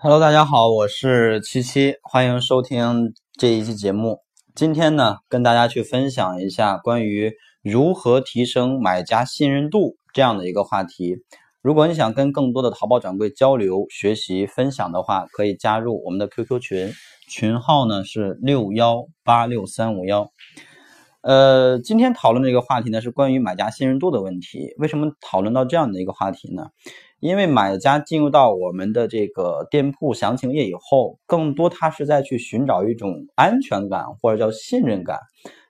Hello，大家好，我是七七，欢迎收听这一期节目。今天呢，跟大家去分享一下关于如何提升买家信任度这样的一个话题。如果你想跟更多的淘宝掌柜交流、学习、分享的话，可以加入我们的 QQ 群，群号呢是六幺八六三五幺。呃，今天讨论的一个话题呢是关于买家信任度的问题。为什么讨论到这样的一个话题呢？因为买家进入到我们的这个店铺详情页以后，更多他是在去寻找一种安全感或者叫信任感。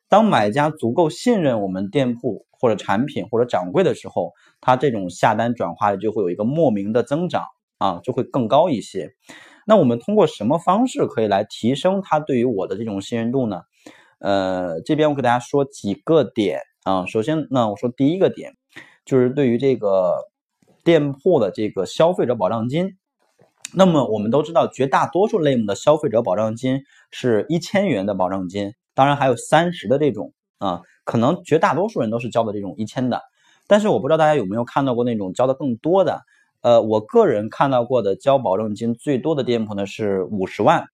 当买家足够信任我们店铺或者产品或者掌柜的时候，他这种下单转化就会有一个莫名的增长啊，就会更高一些。那我们通过什么方式可以来提升他对于我的这种信任度呢？呃，这边我给大家说几个点啊。首先呢，我说第一个点就是对于这个。店铺的这个消费者保障金，那么我们都知道，绝大多数类目的消费者保障金是一千元的保障金，当然还有三十的这种啊，可能绝大多数人都是交的这种一千的，但是我不知道大家有没有看到过那种交的更多的，呃，我个人看到过的交保证金最多的店铺呢是五十万，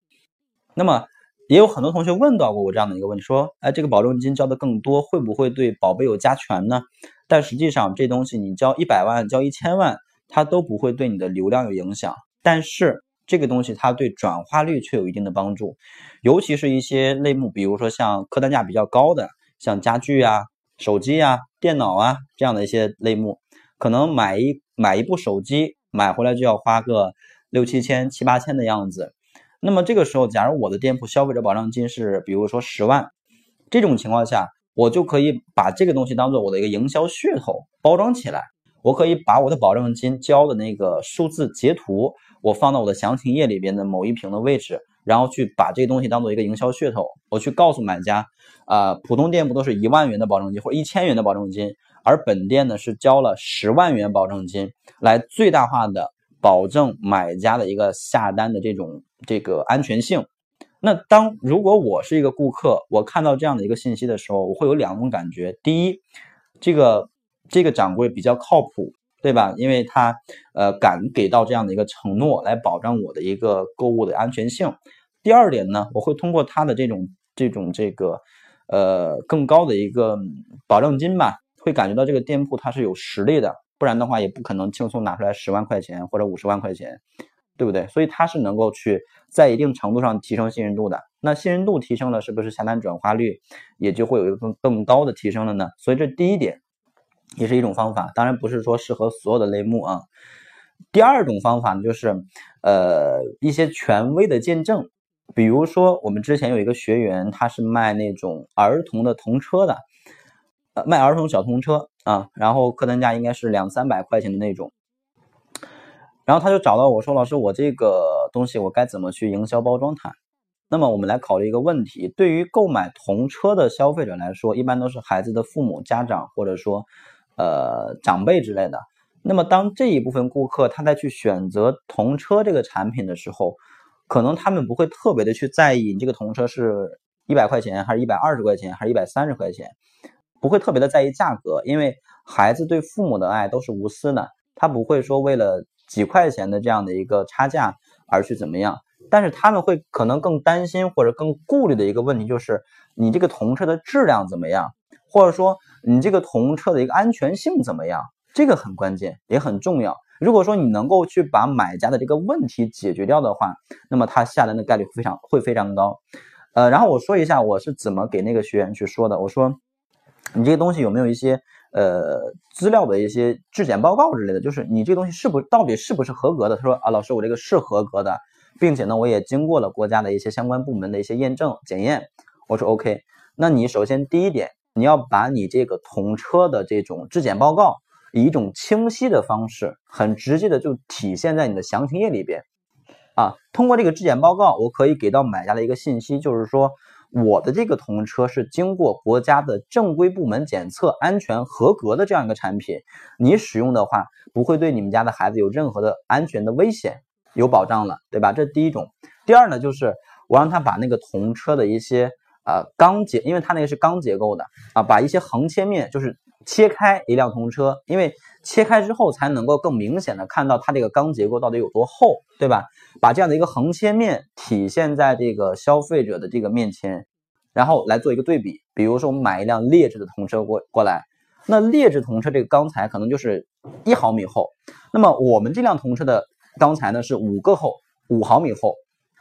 那么也有很多同学问到过我这样的一个问题，说，哎，这个保证金交的更多，会不会对宝贝有加权呢？但实际上，这东西你交一百万、交一千万，它都不会对你的流量有影响。但是这个东西它对转化率却有一定的帮助，尤其是一些类目，比如说像客单价比较高的，像家具啊、手机啊、电脑啊这样的一些类目，可能买一买一部手机买回来就要花个六七千、七八千的样子。那么这个时候，假如我的店铺消费者保障金是比如说十万，这种情况下。我就可以把这个东西当做我的一个营销噱头包装起来。我可以把我的保证金交的那个数字截图，我放到我的详情页里边的某一屏的位置，然后去把这个东西当做一个营销噱头。我去告诉买家，啊，普通店铺都是一万元的保证金或者一千元的保证金，而本店呢是交了十万元保证金，来最大化的保证买家的一个下单的这种这个安全性。那当如果我是一个顾客，我看到这样的一个信息的时候，我会有两种感觉。第一，这个这个掌柜比较靠谱，对吧？因为他呃敢给到这样的一个承诺来保障我的一个购物的安全性。第二点呢，我会通过他的这种这种这个呃更高的一个保证金吧，会感觉到这个店铺它是有实力的，不然的话也不可能轻松拿出来十万块钱或者五十万块钱。对不对？所以它是能够去在一定程度上提升信任度的。那信任度提升了，是不是下单转化率也就会有一个更更高的提升了呢？所以这第一点也是一种方法，当然不是说适合所有的类目啊。第二种方法呢，就是呃一些权威的见证，比如说我们之前有一个学员，他是卖那种儿童的童车的，呃卖儿童小童车啊，然后客单价应该是两三百块钱的那种。然后他就找到我说：“老师，我这个东西我该怎么去营销包装它？”那么我们来考虑一个问题：对于购买童车的消费者来说，一般都是孩子的父母、家长或者说呃长辈之类的。那么当这一部分顾客他在去选择童车这个产品的时候，可能他们不会特别的去在意你这个童车是一百块钱还是一百二十块钱还是一百三十块钱，不会特别的在意价格，因为孩子对父母的爱都是无私的，他不会说为了。几块钱的这样的一个差价而去怎么样？但是他们会可能更担心或者更顾虑的一个问题就是，你这个童车的质量怎么样，或者说你这个童车的一个安全性怎么样？这个很关键，也很重要。如果说你能够去把买家的这个问题解决掉的话，那么他下单的概率非常会非常高。呃，然后我说一下我是怎么给那个学员去说的。我说，你这个东西有没有一些？呃，资料的一些质检报告之类的，就是你这东西是不到底是不是合格的？他说啊，老师，我这个是合格的，并且呢，我也经过了国家的一些相关部门的一些验证检验。我说 OK，那你首先第一点，你要把你这个童车的这种质检报告，以一种清晰的方式，很直接的就体现在你的详情页里边啊。通过这个质检报告，我可以给到买家的一个信息，就是说。我的这个童车是经过国家的正规部门检测安全合格的这样一个产品，你使用的话不会对你们家的孩子有任何的安全的危险，有保障了，对吧？这第一种。第二呢，就是我让他把那个童车的一些呃钢结，因为它那个是钢结构的啊，把一些横切面就是切开一辆童车，因为切开之后才能够更明显的看到它这个钢结构到底有多厚，对吧？把这样的一个横切面体现在这个消费者的这个面前，然后来做一个对比。比如说我们买一辆劣质的童车过过来，那劣质童车这个钢材可能就是一毫米厚，那么我们这辆童车的钢材呢是五个厚，五毫米厚。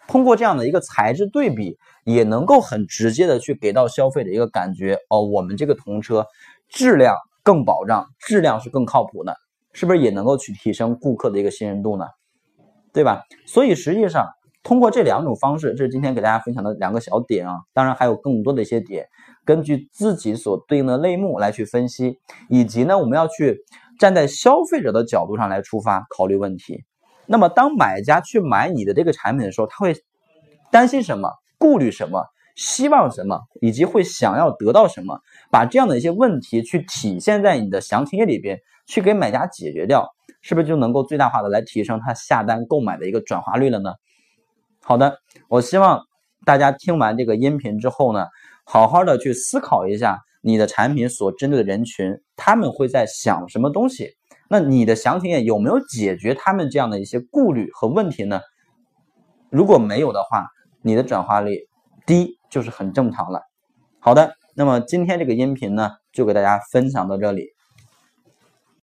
通过这样的一个材质对比，也能够很直接的去给到消费者一个感觉哦，我们这个童车。质量更保障，质量是更靠谱的，是不是也能够去提升顾客的一个信任度呢？对吧？所以实际上通过这两种方式，这是今天给大家分享的两个小点啊，当然还有更多的一些点，根据自己所对应的类目来去分析，以及呢，我们要去站在消费者的角度上来出发考虑问题。那么当买家去买你的这个产品的时候，他会担心什么？顾虑什么？希望什么，以及会想要得到什么，把这样的一些问题去体现在你的详情页里边，去给买家解决掉，是不是就能够最大化的来提升他下单购买的一个转化率了呢？好的，我希望大家听完这个音频之后呢，好好的去思考一下你的产品所针对的人群，他们会在想什么东西？那你的详情页有没有解决他们这样的一些顾虑和问题呢？如果没有的话，你的转化率低。就是很正常了。好的，那么今天这个音频呢，就给大家分享到这里。